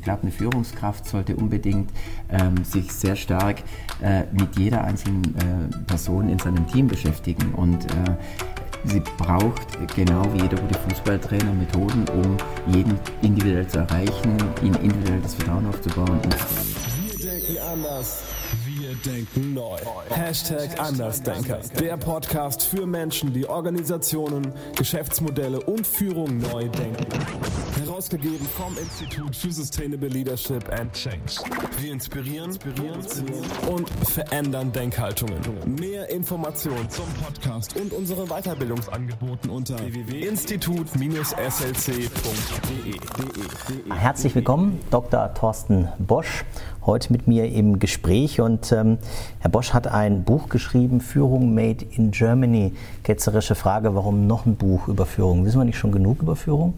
Ich glaube, eine Führungskraft sollte unbedingt ähm, sich sehr stark äh, mit jeder einzelnen äh, Person in seinem Team beschäftigen und äh, sie braucht genau wie jeder gute Fußballtrainer Methoden, um jeden individuell zu erreichen, ihm individuell das Vertrauen aufzubauen. Wir denken anders. Denken neu. Hashtag Andersdenker. Der Podcast für Menschen, die Organisationen, Geschäftsmodelle und Führung neu denken. Herausgegeben vom Institut für Sustainable Leadership and Change. Wir inspirieren, inspirieren und verändern Denkhaltungen. Mehr Informationen zum Podcast und unsere Weiterbildungsangeboten unter www.institut-slc.de. Herzlich willkommen, Dr. Thorsten Bosch, heute mit mir im Gespräch. Und ähm, Herr Bosch hat ein Buch geschrieben, Führung Made in Germany. Ketzerische Frage, warum noch ein Buch über Führung? Wissen wir nicht schon genug über Führung?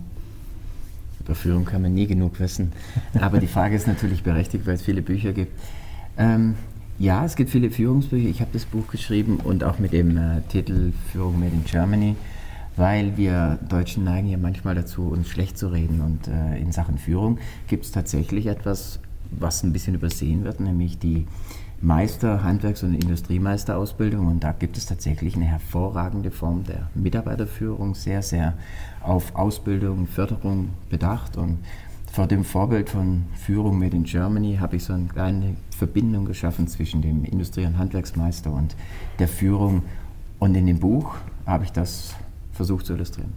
Über Führung kann man nie genug wissen. Aber die Frage ist natürlich berechtigt, weil es viele Bücher gibt. Ähm, ja, es gibt viele Führungsbücher. Ich habe das Buch geschrieben und auch mit dem äh, Titel Führung Made in Germany, weil wir Deutschen neigen ja manchmal dazu, uns schlecht zu reden. Und äh, in Sachen Führung gibt es tatsächlich etwas, was ein bisschen übersehen wird, nämlich die Meister, Handwerks- und Industriemeisterausbildung. Und da gibt es tatsächlich eine hervorragende Form der Mitarbeiterführung, sehr, sehr auf Ausbildung, Förderung bedacht. Und vor dem Vorbild von Führung Made in Germany habe ich so eine kleine Verbindung geschaffen zwischen dem Industrie- und Handwerksmeister und der Führung. Und in dem Buch habe ich das versucht zu illustrieren.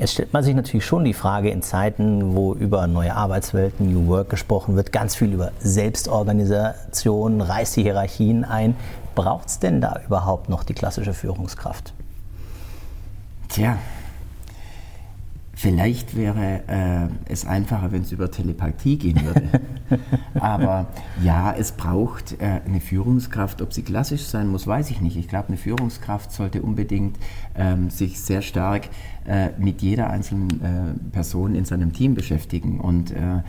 Jetzt stellt man sich natürlich schon die Frage in Zeiten, wo über neue Arbeitswelten, New Work gesprochen wird, ganz viel über Selbstorganisation, reißt die Hierarchien ein. Braucht es denn da überhaupt noch die klassische Führungskraft? Tja, vielleicht wäre äh, es einfacher, wenn es über Telepathie gehen würde. Aber ja, es braucht äh, eine Führungskraft. Ob sie klassisch sein muss, weiß ich nicht. Ich glaube, eine Führungskraft sollte unbedingt ähm, sich sehr stark äh, mit jeder einzelnen äh, Person in seinem Team beschäftigen. Und äh,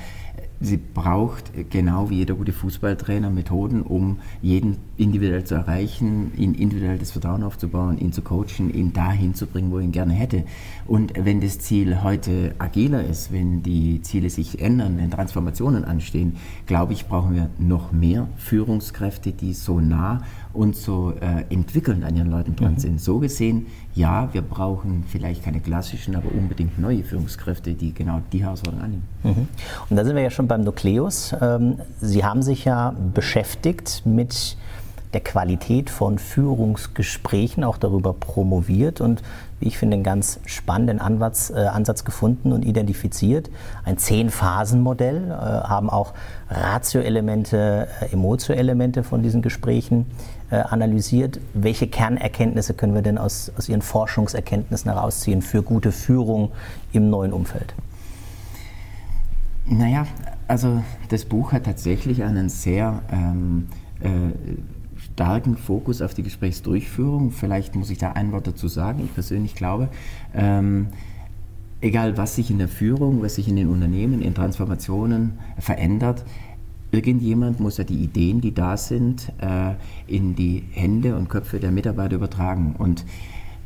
sie braucht genau wie jeder gute Fußballtrainer Methoden, um jeden individuell zu erreichen, ihn individuell das Vertrauen aufzubauen, ihn zu coachen, ihn dahin zu bringen, wo er ihn gerne hätte. Und wenn das Ziel heute agiler ist, wenn die Ziele sich ändern, wenn Transformationen anstehen, glaube ich, brauchen wir noch mehr Führungskräfte, die so nah und so äh, entwickelnd an ihren Leuten dran mhm. sind. So gesehen, ja, wir brauchen vielleicht keine klassischen, aber unbedingt neue Führungskräfte, die genau die Herausforderung annehmen. Mhm. Und da sind wir ja schon beim Nukleus. Ähm, Sie haben sich ja beschäftigt mit der Qualität von Führungsgesprächen, auch darüber promoviert und wie ich finde, einen ganz spannenden Ansatz, äh, Ansatz gefunden und identifiziert. Ein Zehn-Phasen-Modell, äh, haben auch Ratio-Elemente, äh, Emotio-Elemente von diesen Gesprächen analysiert. Welche Kernerkenntnisse können wir denn aus, aus Ihren Forschungserkenntnissen herausziehen für gute Führung im neuen Umfeld? Naja, also das Buch hat tatsächlich einen sehr ähm, äh, starken Fokus auf die Gesprächsdurchführung. Vielleicht muss ich da ein Wort dazu sagen. Ich persönlich glaube, ähm, egal was sich in der Führung, was sich in den Unternehmen, in Transformationen verändert, irgendjemand muss ja die Ideen, die da sind, äh, in die Hände und Köpfe der Mitarbeiter übertragen. Und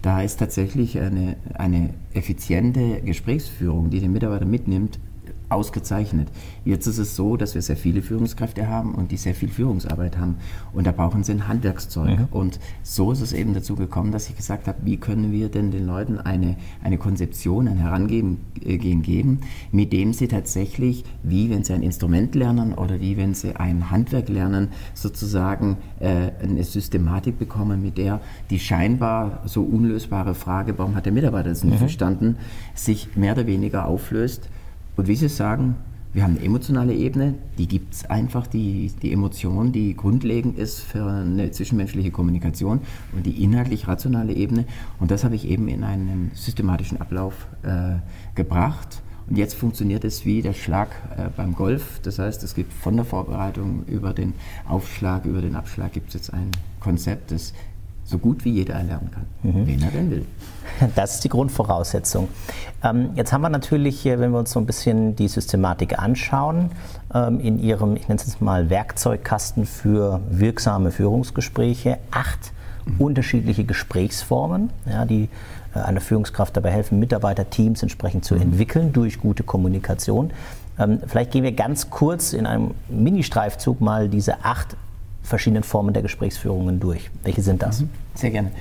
da ist tatsächlich eine, eine effiziente Gesprächsführung, die den Mitarbeiter mitnimmt, ausgezeichnet. Jetzt ist es so, dass wir sehr viele Führungskräfte haben und die sehr viel Führungsarbeit haben. Und da brauchen sie ein Handwerkszeug. Mhm. Und so ist es eben dazu gekommen, dass ich gesagt habe, wie können wir denn den Leuten eine, eine Konzeption, ein Herangehen äh, geben, mit dem sie tatsächlich, wie wenn sie ein Instrument lernen oder wie wenn sie ein Handwerk lernen, sozusagen äh, eine Systematik bekommen, mit der die scheinbar so unlösbare Frage, warum hat der Mitarbeiter das nicht mhm. verstanden, sich mehr oder weniger auflöst und wie Sie sagen, wir haben eine emotionale Ebene, die gibt es einfach, die, die Emotion, die grundlegend ist für eine zwischenmenschliche Kommunikation und die inhaltlich-rationale Ebene. Und das habe ich eben in einen systematischen Ablauf äh, gebracht. Und jetzt funktioniert es wie der Schlag äh, beim Golf. Das heißt, es gibt von der Vorbereitung über den Aufschlag, über den Abschlag gibt es jetzt ein Konzept, das so gut wie jeder erlernen kann, mhm. wenn er denn will. Das ist die Grundvoraussetzung. Ähm, jetzt haben wir natürlich, wenn wir uns so ein bisschen die Systematik anschauen, ähm, in Ihrem, ich nenne es jetzt mal Werkzeugkasten für wirksame Führungsgespräche, acht mhm. unterschiedliche Gesprächsformen, ja, die äh, einer Führungskraft dabei helfen, Mitarbeiterteams entsprechend zu mhm. entwickeln durch gute Kommunikation. Ähm, vielleicht gehen wir ganz kurz in einem Mini-Streifzug mal diese acht verschiedenen Formen der Gesprächsführungen durch. Welche sind das? Mhm. Sehr gerne.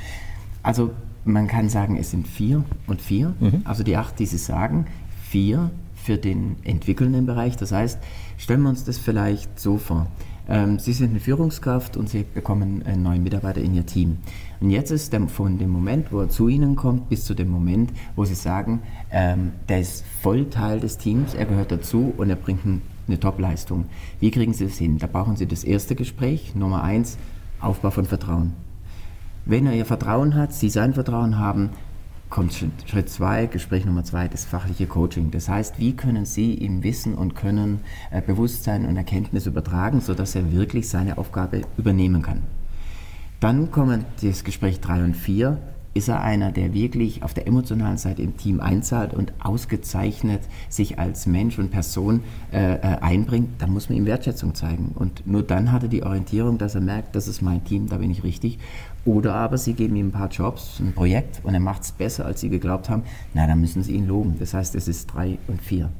Also man kann sagen, es sind vier und vier. Mhm. Also die acht, die Sie sagen, vier für den entwickelnden Bereich. Das heißt, stellen wir uns das vielleicht so vor. Ähm, Sie sind eine Führungskraft und Sie bekommen einen neuen Mitarbeiter in Ihr Team. Und jetzt ist der, von dem Moment, wo er zu Ihnen kommt, bis zu dem Moment, wo Sie sagen, ähm, der ist voll Teil des Teams, er gehört dazu und er bringt eine Top-Leistung. Wie kriegen Sie das hin? Da brauchen Sie das erste Gespräch, Nummer eins, Aufbau von Vertrauen. Wenn er Ihr Vertrauen hat, Sie sein Vertrauen haben, kommt Schritt zwei, Gespräch Nummer zwei, das fachliche Coaching. Das heißt, wie können Sie ihm Wissen und Können, äh, Bewusstsein und Erkenntnis übertragen, sodass er wirklich seine Aufgabe übernehmen kann. Dann kommen das Gespräch drei und vier. Ist er einer, der wirklich auf der emotionalen Seite im Team einzahlt und ausgezeichnet sich als Mensch und Person äh, äh einbringt, dann muss man ihm Wertschätzung zeigen. Und nur dann hat er die Orientierung, dass er merkt, das ist mein Team, da bin ich richtig. Oder aber sie geben ihm ein paar Jobs, ein Projekt und er macht es besser, als sie geglaubt haben. Na, dann müssen sie ihn loben. Das heißt, es ist drei und vier.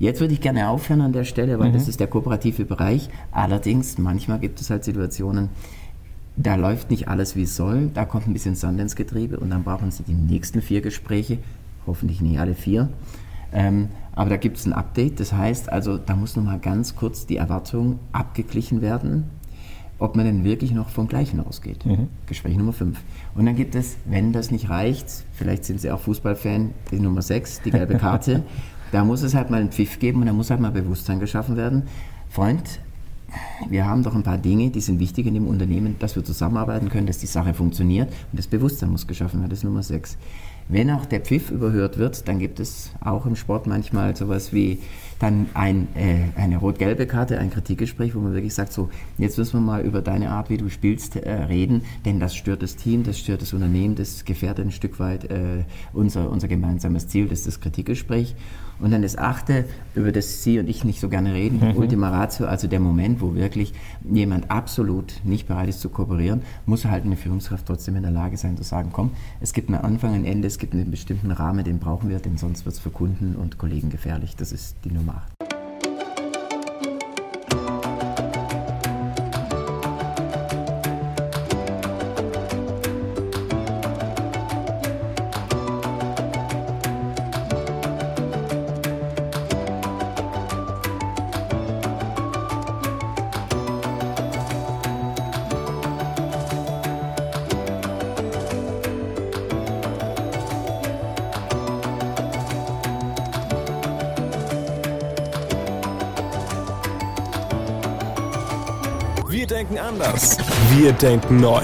Jetzt würde ich gerne aufhören an der Stelle, weil mhm. das ist der kooperative Bereich. Allerdings, manchmal gibt es halt Situationen, da läuft nicht alles wie es soll, da kommt ein bisschen Sand ins Getriebe und dann brauchen Sie die nächsten vier Gespräche, hoffentlich nicht alle vier. Ähm, aber da gibt es ein Update, das heißt also, da muss nochmal ganz kurz die Erwartung abgeglichen werden ob man denn wirklich noch vom Gleichen ausgeht. Mhm. Gespräch Nummer 5. Und dann gibt es, wenn das nicht reicht, vielleicht sind Sie auch Fußballfan, die Nummer 6, die gelbe Karte, da muss es halt mal einen Pfiff geben und da muss halt mal Bewusstsein geschaffen werden. Freund, wir haben doch ein paar Dinge, die sind wichtig in dem Unternehmen, dass wir zusammenarbeiten können, dass die Sache funktioniert und das Bewusstsein muss geschaffen werden, das ist Nummer 6. Wenn auch der Pfiff überhört wird, dann gibt es auch im Sport manchmal sowas wie dann ein, äh, eine rot-gelbe Karte, ein Kritikgespräch, wo man wirklich sagt, so, jetzt müssen wir mal über deine Art, wie du spielst, äh, reden, denn das stört das Team, das stört das Unternehmen, das gefährdet ein Stück weit äh, unser, unser gemeinsames Ziel, das ist das Kritikgespräch. Und dann das achte, über das Sie und ich nicht so gerne reden, mhm. Ultima Ratio, also der Moment, wo wirklich jemand absolut nicht bereit ist zu kooperieren, muss halt eine Führungskraft trotzdem in der Lage sein zu sagen, komm, es gibt einen Anfang, ein Ende, es gibt einen bestimmten Rahmen, den brauchen wir, denn sonst wird es für Kunden und Kollegen gefährlich. Das ist die Nummer 8. denken anders. Wir denken neu.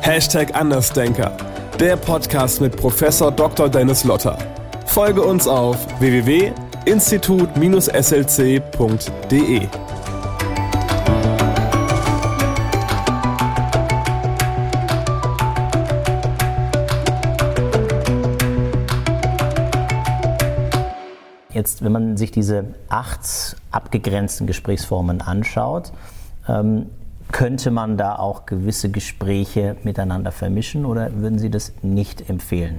Hashtag Andersdenker. Der Podcast mit Professor Dr. Dennis Lotter. Folge uns auf www.institut-slc.de. Jetzt, wenn man sich diese acht abgegrenzten Gesprächsformen anschaut, ähm, könnte man da auch gewisse Gespräche miteinander vermischen oder würden Sie das nicht empfehlen?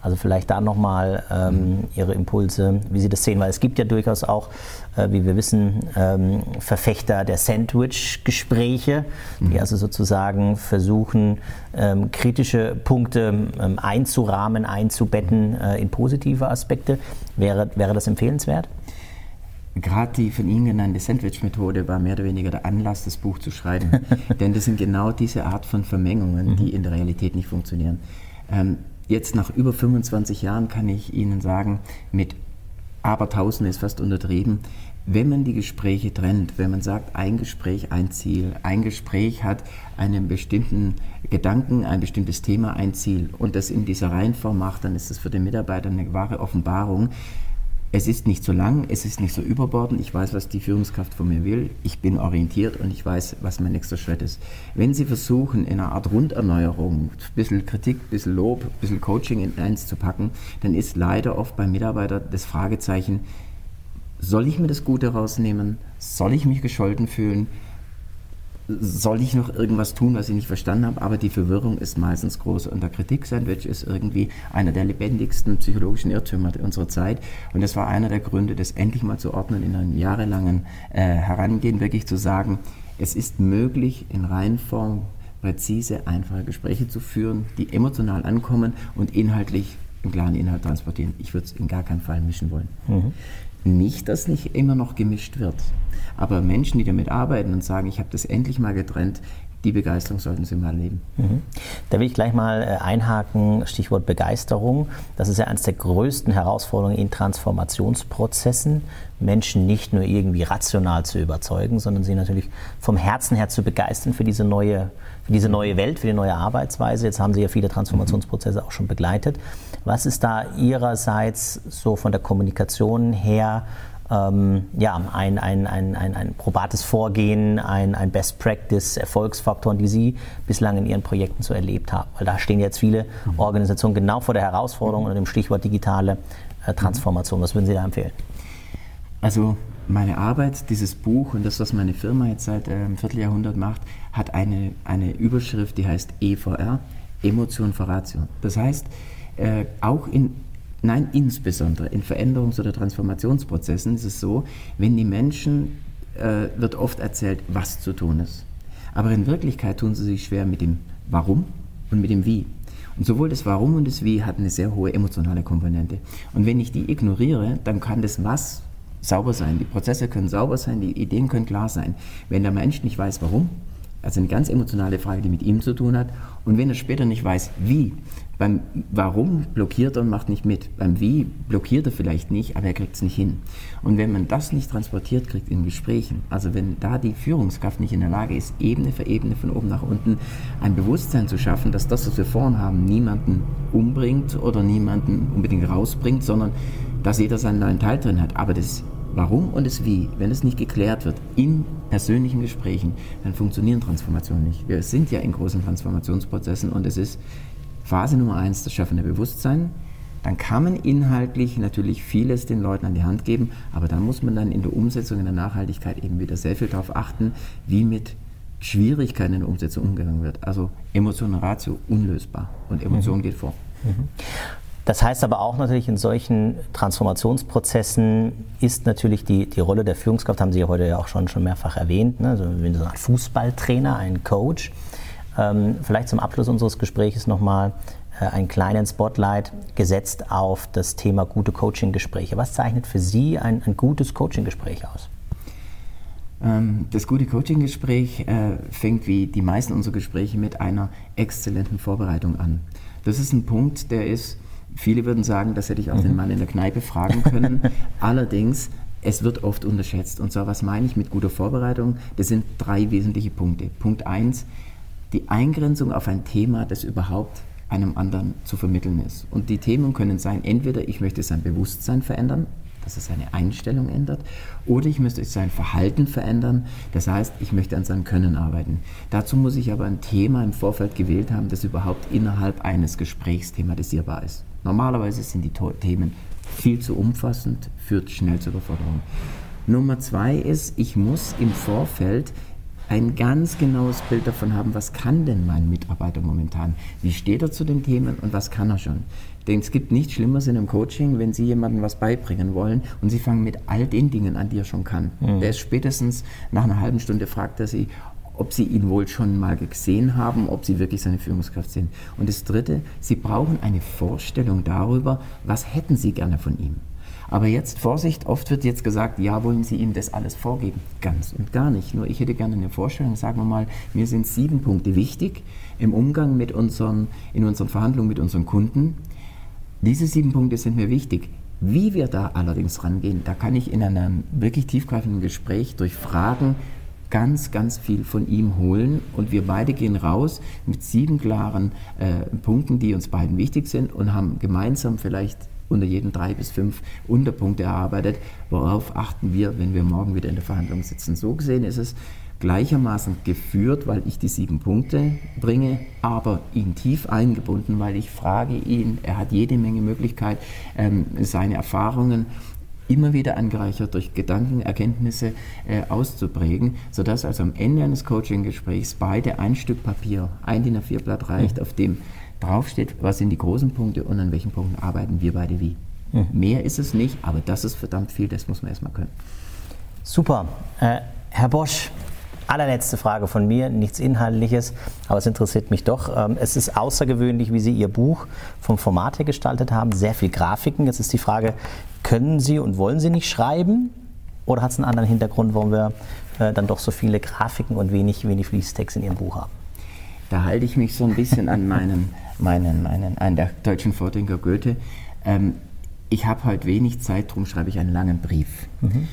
Also vielleicht da nochmal ähm, mhm. Ihre Impulse, wie Sie das sehen, weil es gibt ja durchaus auch, äh, wie wir wissen, ähm, Verfechter der Sandwich-Gespräche, mhm. die also sozusagen versuchen, ähm, kritische Punkte ähm, einzurahmen, einzubetten äh, in positive Aspekte. Wäre, wäre das empfehlenswert? Gerade die von Ihnen genannte Sandwich-Methode war mehr oder weniger der Anlass, das Buch zu schreiben. Denn das sind genau diese Art von Vermengungen, die mhm. in der Realität nicht funktionieren. Ähm, jetzt nach über 25 Jahren kann ich Ihnen sagen, mit Abertausende ist fast untertrieben, wenn man die Gespräche trennt, wenn man sagt, ein Gespräch, ein Ziel, ein Gespräch hat einen bestimmten Gedanken, ein bestimmtes Thema, ein Ziel und das in dieser Reihenform macht, dann ist das für den Mitarbeiter eine wahre Offenbarung, es ist nicht so lang, es ist nicht so überbordend. Ich weiß, was die Führungskraft von mir will. Ich bin orientiert und ich weiß, was mein nächster Schritt ist. Wenn Sie versuchen, in einer Art Runderneuerung, ein bisschen Kritik, ein bisschen Lob, ein bisschen Coaching in eins zu packen, dann ist leider oft beim Mitarbeiter das Fragezeichen, soll ich mir das Gute rausnehmen? Soll ich mich gescholten fühlen? Soll ich noch irgendwas tun, was ich nicht verstanden habe, aber die Verwirrung ist meistens groß. Und der Kritik-Sandwich ist irgendwie einer der lebendigsten psychologischen Irrtümer unserer Zeit. Und das war einer der Gründe, das endlich mal zu ordnen in einem jahrelangen äh, Herangehen, wirklich zu sagen, es ist möglich, in Reihenform präzise, einfache Gespräche zu führen, die emotional ankommen und inhaltlich einen klaren Inhalt transportieren. Ich würde es in gar keinen Fall mischen wollen. Mhm. Nicht, dass nicht immer noch gemischt wird. Aber Menschen, die damit arbeiten und sagen, ich habe das endlich mal getrennt, die Begeisterung sollten Sie mal erleben. Mhm. Da will ich gleich mal äh, einhaken, Stichwort Begeisterung. Das ist ja eines der größten Herausforderungen in Transformationsprozessen, Menschen nicht nur irgendwie rational zu überzeugen, sondern sie natürlich vom Herzen her zu begeistern für diese neue, für diese neue Welt, für die neue Arbeitsweise. Jetzt haben Sie ja viele Transformationsprozesse auch schon begleitet. Was ist da Ihrerseits so von der Kommunikation her ähm, ja, ein, ein, ein, ein, ein probates Vorgehen, ein, ein Best Practice, Erfolgsfaktoren, die Sie bislang in Ihren Projekten so erlebt haben? Weil da stehen jetzt viele mhm. Organisationen genau vor der Herausforderung unter dem Stichwort digitale äh, Transformation. Was würden Sie da empfehlen? Also meine Arbeit, dieses Buch und das, was meine Firma jetzt seit äh, einem Vierteljahrhundert macht, hat eine, eine Überschrift, die heißt EVR, Emotion for Ratio. Das heißt, äh, auch in Nein, insbesondere in Veränderungs- oder Transformationsprozessen ist es so, wenn die Menschen, äh, wird oft erzählt, was zu tun ist. Aber in Wirklichkeit tun sie sich schwer mit dem Warum und mit dem Wie. Und sowohl das Warum und das Wie hat eine sehr hohe emotionale Komponente. Und wenn ich die ignoriere, dann kann das Was sauber sein. Die Prozesse können sauber sein, die Ideen können klar sein. Wenn der Mensch nicht weiß, warum, also eine ganz emotionale Frage, die mit ihm zu tun hat. Und wenn er später nicht weiß, wie, beim Warum blockiert er und macht nicht mit. Beim Wie blockiert er vielleicht nicht, aber er kriegt es nicht hin. Und wenn man das nicht transportiert kriegt in Gesprächen, also wenn da die Führungskraft nicht in der Lage ist, Ebene für Ebene von oben nach unten ein Bewusstsein zu schaffen, dass das, was wir vorhin haben, niemanden umbringt oder niemanden unbedingt rausbringt, sondern dass jeder seinen neuen Teil drin hat. Aber das Warum und das Wie, wenn es nicht geklärt wird in persönlichen Gesprächen, dann funktionieren Transformationen nicht. Wir sind ja in großen Transformationsprozessen und es ist Phase Nummer eins, das schaffende Bewusstsein. Dann kann man inhaltlich natürlich vieles den Leuten an die Hand geben, aber dann muss man dann in der Umsetzung, in der Nachhaltigkeit eben wieder sehr viel darauf achten, wie mit Schwierigkeiten in der Umsetzung umgegangen wird. Also Emotion und Ratio unlösbar und Emotion mhm. geht vor. Mhm. Das heißt aber auch natürlich, in solchen Transformationsprozessen ist natürlich die, die Rolle der Führungskraft, haben Sie ja heute ja auch schon, schon mehrfach erwähnt, ne? also so ein Fußballtrainer, ein Coach. Ähm, vielleicht zum Abschluss unseres Gesprächs nochmal äh, einen kleinen Spotlight gesetzt auf das Thema gute Coaching-Gespräche. Was zeichnet für Sie ein, ein gutes Coaching-Gespräch aus? Ähm, das gute Coaching-Gespräch äh, fängt wie die meisten unserer Gespräche mit einer exzellenten Vorbereitung an. Das ist ein Punkt, der ist Viele würden sagen, das hätte ich auch mhm. den Mann in der Kneipe fragen können. Allerdings, es wird oft unterschätzt. Und zwar, was meine ich mit guter Vorbereitung? Das sind drei wesentliche Punkte. Punkt eins, die Eingrenzung auf ein Thema, das überhaupt einem anderen zu vermitteln ist. Und die Themen können sein, entweder ich möchte sein Bewusstsein verändern, dass er seine Einstellung ändert, oder ich möchte sein Verhalten verändern, das heißt, ich möchte an seinem Können arbeiten. Dazu muss ich aber ein Thema im Vorfeld gewählt haben, das überhaupt innerhalb eines Gesprächs thematisierbar ist. Normalerweise sind die Themen viel zu umfassend, führt schnell zur Überforderung. Nummer zwei ist, ich muss im Vorfeld ein ganz genaues Bild davon haben, was kann denn mein Mitarbeiter momentan? Wie steht er zu den Themen und was kann er schon? Denn es gibt nichts Schlimmeres in einem Coaching, wenn Sie jemandem was beibringen wollen und Sie fangen mit all den Dingen an, die er schon kann. Mhm. Der ist spätestens nach einer halben Stunde fragt er Sie, ob sie ihn wohl schon mal gesehen haben, ob sie wirklich seine Führungskraft sind. Und das Dritte, sie brauchen eine Vorstellung darüber, was hätten sie gerne von ihm. Aber jetzt Vorsicht, oft wird jetzt gesagt, ja, wollen Sie ihm das alles vorgeben? Ganz und gar nicht. Nur ich hätte gerne eine Vorstellung, sagen wir mal, mir sind sieben Punkte wichtig im Umgang mit unseren, in unseren Verhandlungen mit unseren Kunden. Diese sieben Punkte sind mir wichtig. Wie wir da allerdings rangehen, da kann ich in einem wirklich tiefgreifenden Gespräch durch Fragen ganz, ganz viel von ihm holen und wir beide gehen raus mit sieben klaren äh, Punkten, die uns beiden wichtig sind und haben gemeinsam vielleicht unter jeden drei bis fünf Unterpunkte erarbeitet. Worauf achten wir, wenn wir morgen wieder in der Verhandlung sitzen? So gesehen ist es gleichermaßen geführt, weil ich die sieben Punkte bringe, aber ihn tief eingebunden, weil ich frage ihn, er hat jede Menge Möglichkeit, ähm, seine Erfahrungen immer wieder angereichert durch Gedanken, Erkenntnisse äh, auszuprägen, sodass also am Ende eines Coaching-Gesprächs beide ein Stück Papier, ein DIN A4-Blatt reicht, mhm. auf dem draufsteht, was sind die großen Punkte und an welchen Punkten arbeiten wir beide wie. Mhm. Mehr ist es nicht, aber das ist verdammt viel, das muss man erstmal können. Super. Äh, Herr Bosch, allerletzte Frage von mir, nichts Inhaltliches, aber es interessiert mich doch. Ähm, es ist außergewöhnlich, wie Sie Ihr Buch vom Format her gestaltet haben, sehr viel Grafiken. Jetzt ist die Frage, können Sie und wollen Sie nicht schreiben? Oder hat es einen anderen Hintergrund, warum wir äh, dann doch so viele Grafiken und wenig, wenig Fließtext in Ihrem Buch haben? Da halte ich mich so ein bisschen an meinen, meinen, meinen, an der deutschen Vordenker Goethe. Ähm, ich habe heute wenig Zeit, darum schreibe ich einen langen Brief. Mhm.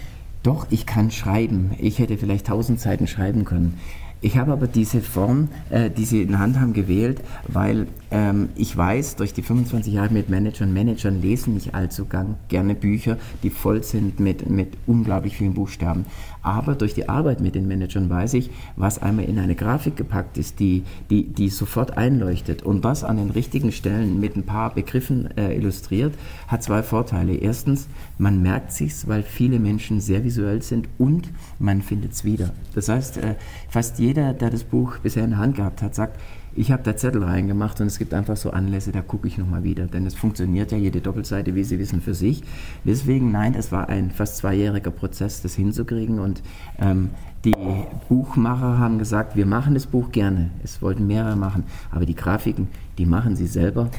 Doch, ich kann schreiben. Ich hätte vielleicht tausend Seiten schreiben können. Ich habe aber diese Form, äh, die Sie in Hand haben, gewählt, weil ähm, ich weiß, durch die 25 Jahre mit Managern, Managern lesen nicht allzu gerne Bücher, die voll sind mit, mit unglaublich vielen Buchstaben. Aber durch die Arbeit mit den Managern weiß ich, was einmal in eine Grafik gepackt ist, die, die, die sofort einleuchtet und was an den richtigen Stellen mit ein paar Begriffen äh, illustriert, hat zwei Vorteile. Erstens, man merkt sich's, weil viele Menschen sehr visuell sind und man findet es wieder. Das heißt, äh, fast jeder, der das Buch bisher in der Hand gehabt hat, sagt, ich habe da Zettel reingemacht und es gibt einfach so Anlässe, da gucke ich nochmal wieder. Denn es funktioniert ja jede Doppelseite, wie Sie wissen, für sich. Deswegen, nein, es war ein fast zweijähriger Prozess, das hinzukriegen. Und ähm, die Buchmacher haben gesagt, wir machen das Buch gerne. Es wollten mehrere machen. Aber die Grafiken, die machen sie selber.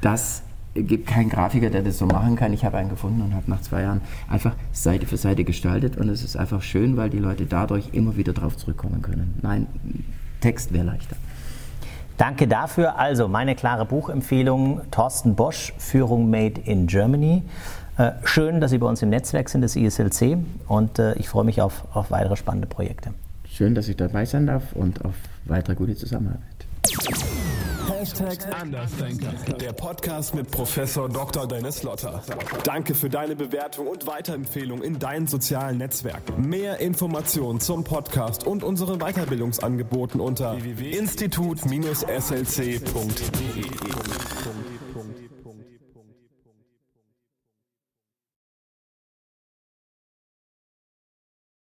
Das gibt keinen Grafiker, der das so machen kann. Ich habe einen gefunden und habe nach zwei Jahren einfach Seite für Seite gestaltet. Und es ist einfach schön, weil die Leute dadurch immer wieder drauf zurückkommen können. Nein, Text wäre leichter. Danke dafür. Also meine klare Buchempfehlung, Thorsten Bosch, Führung Made in Germany. Äh, schön, dass Sie bei uns im Netzwerk sind, des ISLC. Und äh, ich freue mich auf, auf weitere spannende Projekte. Schön, dass ich dabei sein darf und auf weitere gute Zusammenarbeit. Hashtag Andersdenker, der Podcast mit Professor Dr. Dennis Lotter. Danke für deine Bewertung und Weiterempfehlung in deinen sozialen Netzwerken. Mehr Informationen zum Podcast und unseren Weiterbildungsangeboten unter www.institut-slc.de.